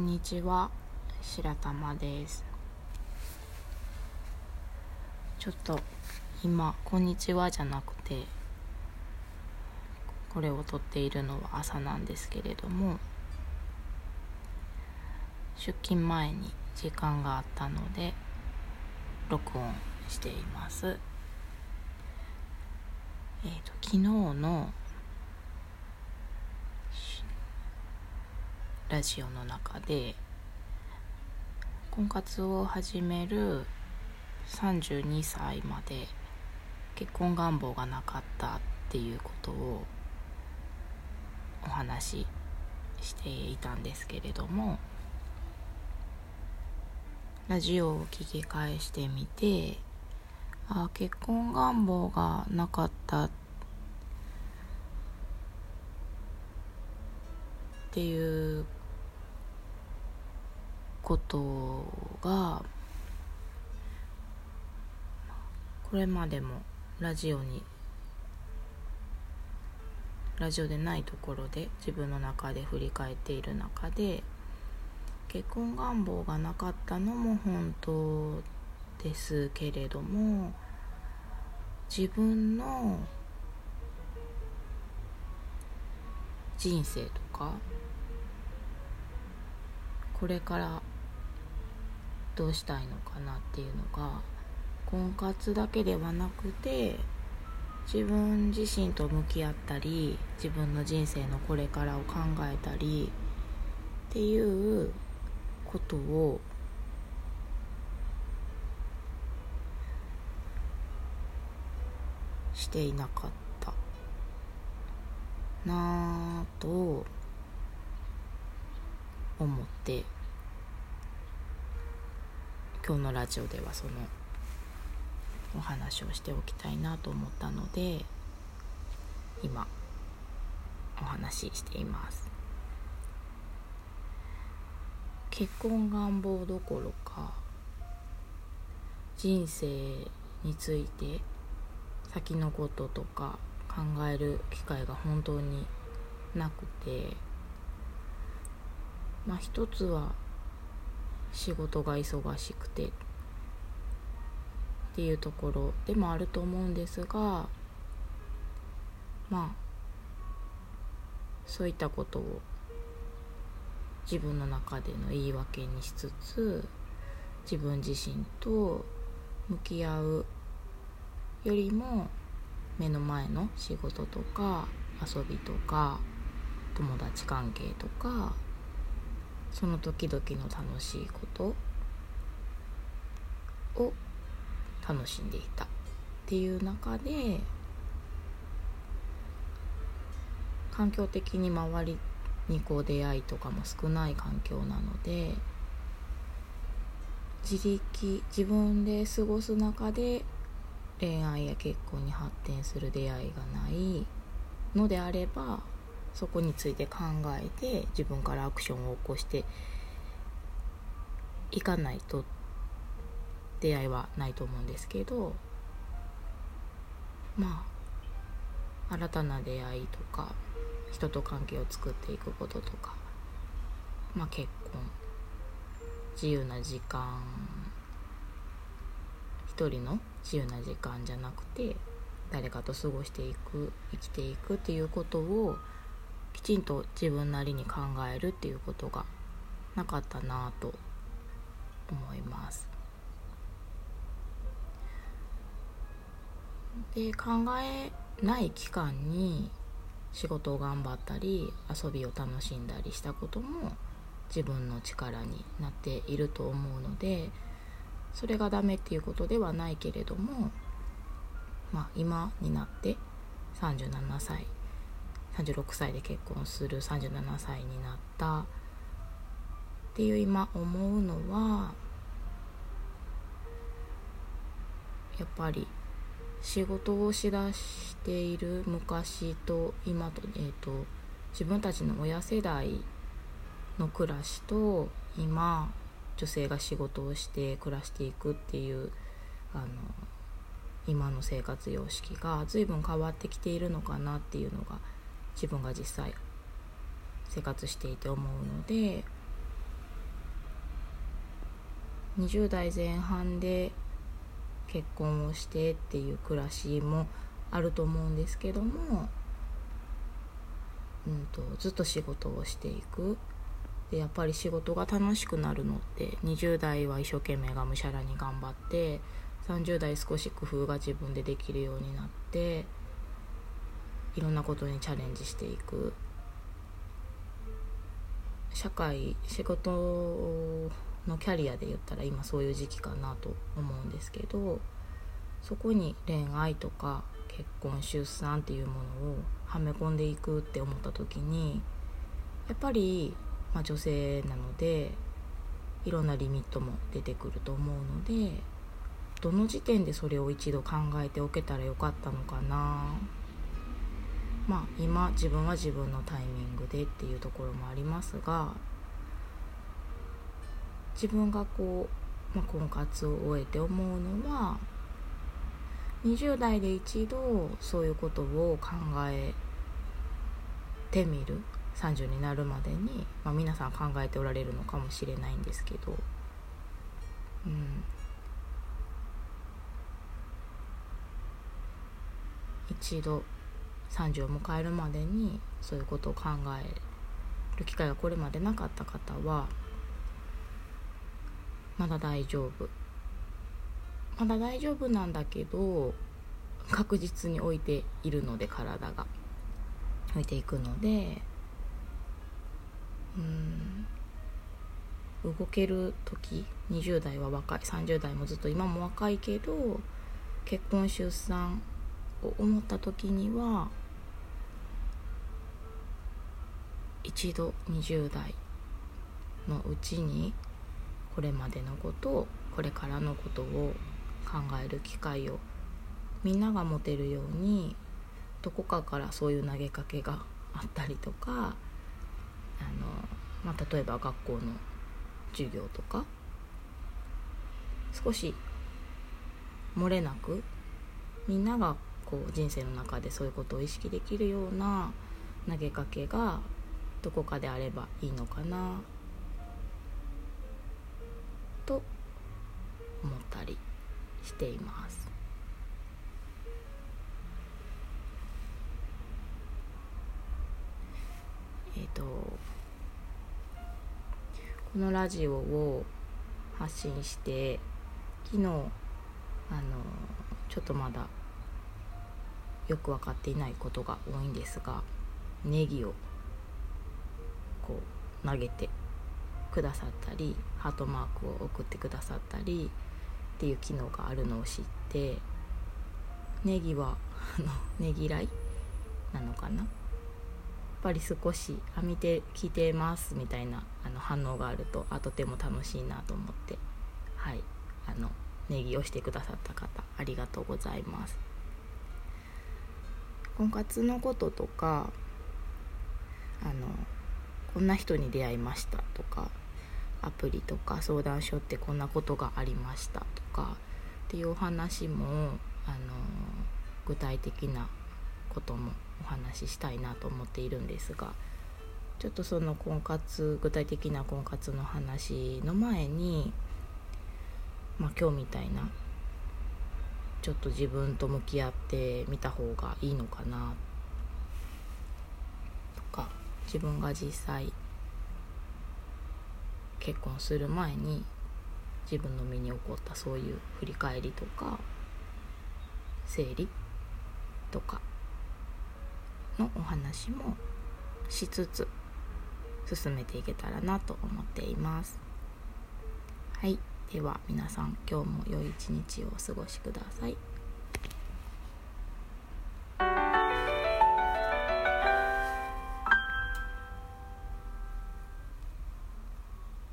んにちは。白玉です。ちょっと今「こんにちは」じゃなくてこれを撮っているのは朝なんですけれども出勤前に時間があったので録音しています。えっ、ー、と昨日のラジオの中で婚活を始める32歳まで結婚願望がなかったっていうことをお話ししていたんですけれどもラジオを聞き返してみてあ結婚願望がなかったっていうことがこれまでもラジオにラジオでないところで自分の中で振り返っている中で結婚願望がなかったのも本当ですけれども自分の人生とかこれからどうしたいのかなっていうのが婚活だけではなくて自分自身と向き合ったり自分の人生のこれからを考えたりっていうことをしていなかったなぁと思って今日のラジオではそのお話をしておきたいなと思ったので今お話ししています。結婚願望どころか人生について先のこととか考える機会が本当になくてまあ一つは仕事が忙しくて。っていうところでもあると思うんですがまあそういったことを自分の中での言い訳にしつつ自分自身と向き合うよりも目の前の仕事とか遊びとか友達関係とかその時々の楽しいことを楽しんでいたっていう中で環境的に周りにこう出会いとかも少ない環境なので自力自分で過ごす中で恋愛や結婚に発展する出会いがないのであればそこについて考えて自分からアクションを起こしていかないと出会いはないと思うんですけどまあ新たな出会いとか人と関係を作っていくこととか、まあ、結婚自由な時間一人の自由な時間じゃなくて誰かと過ごしていく生きていくっていうことをきちんと自分なりに考えるっていうことがなかったなと思います。で考えない期間に仕事を頑張ったり遊びを楽しんだりしたことも自分の力になっていると思うのでそれがダメっていうことではないけれども、まあ、今になって37歳36歳で結婚する37歳になった。っていう今思うのはやっぱり仕事をしだしている昔と今と,、えーと、自分たちの親世代の暮らしと今女性が仕事をして暮らしていくっていうあの今の生活様式が随分変わってきているのかなっていうのが自分が実際生活していて思うので20代前半で結婚をしてっていう暮らしもあると思うんですけども、うんと、ずっと仕事をしていく。でやっぱり仕事が楽しくなるのって20代は一生懸命がむしゃらに頑張って30代少し工夫が自分でできるようになっていろんなことにチャレンジしていく。社会仕事のキャリアで言ったら今そういう時期かなと思うんですけどそこに恋愛とか結婚出産っていうものをはめ込んでいくって思った時にやっぱり、まあ、女性なのでいろんなリミットも出てくると思うのでどの時点でそれを一度考えておけたらよかったのかな。まあ今自分は自分のタイミングでっていうところもありますが自分がこう、まあ、婚活を終えて思うのは20代で一度そういうことを考えてみる30になるまでに、まあ、皆さん考えておられるのかもしれないんですけど、うん、一度30を迎えるまでにそういうことを考える機会がこれまでなかった方はまだ大丈夫。まだ大丈夫なんだけど確実に置いているので体が。置いていくのでうん動ける時20代は若い30代もずっと今も若いけど結婚出産を思った時には一度20代のうちにこれまでのことをこれからのことを考える機会をみんなが持てるようにどこかからそういう投げかけがあったりとかあの、まあ、例えば学校の授業とか少し漏れなくみんながこう人生の中でそういうことを意識できるような投げかけがどこかであればいいのかな？と思ったりしています。えっ、ー、とこのラジオを発信して昨日あのちょっとまだよく分かっていないことが多いんですがネギをこう投げてくださったりハートマークを送ってくださったりっていう機能があるのを知ってネギはあのねぎらいなのかな？やっぱり少し「あ見て聞いてます」みたいなあの反応があるとあとても楽しいなと思ってはい。あのネギをしてくださった方ありがとうございます。婚活のこととかあのこんな人に出会いましたとかアプリとか相談所ってこんなことがありましたとかっていうお話もあの具体的なこともお話ししたいなと思っているんですがちょっとその婚活具体的な婚活の話の前に、まあ、今日みたいなちょっと自分と向き合ってみた方がいいのかなとか自分が実際結婚する前に自分の身に起こったそういう振り返りとか整理とかのお話もしつつ進めていけたらなと思っています。はい。では皆さん今日も良い一日をお過ごしください。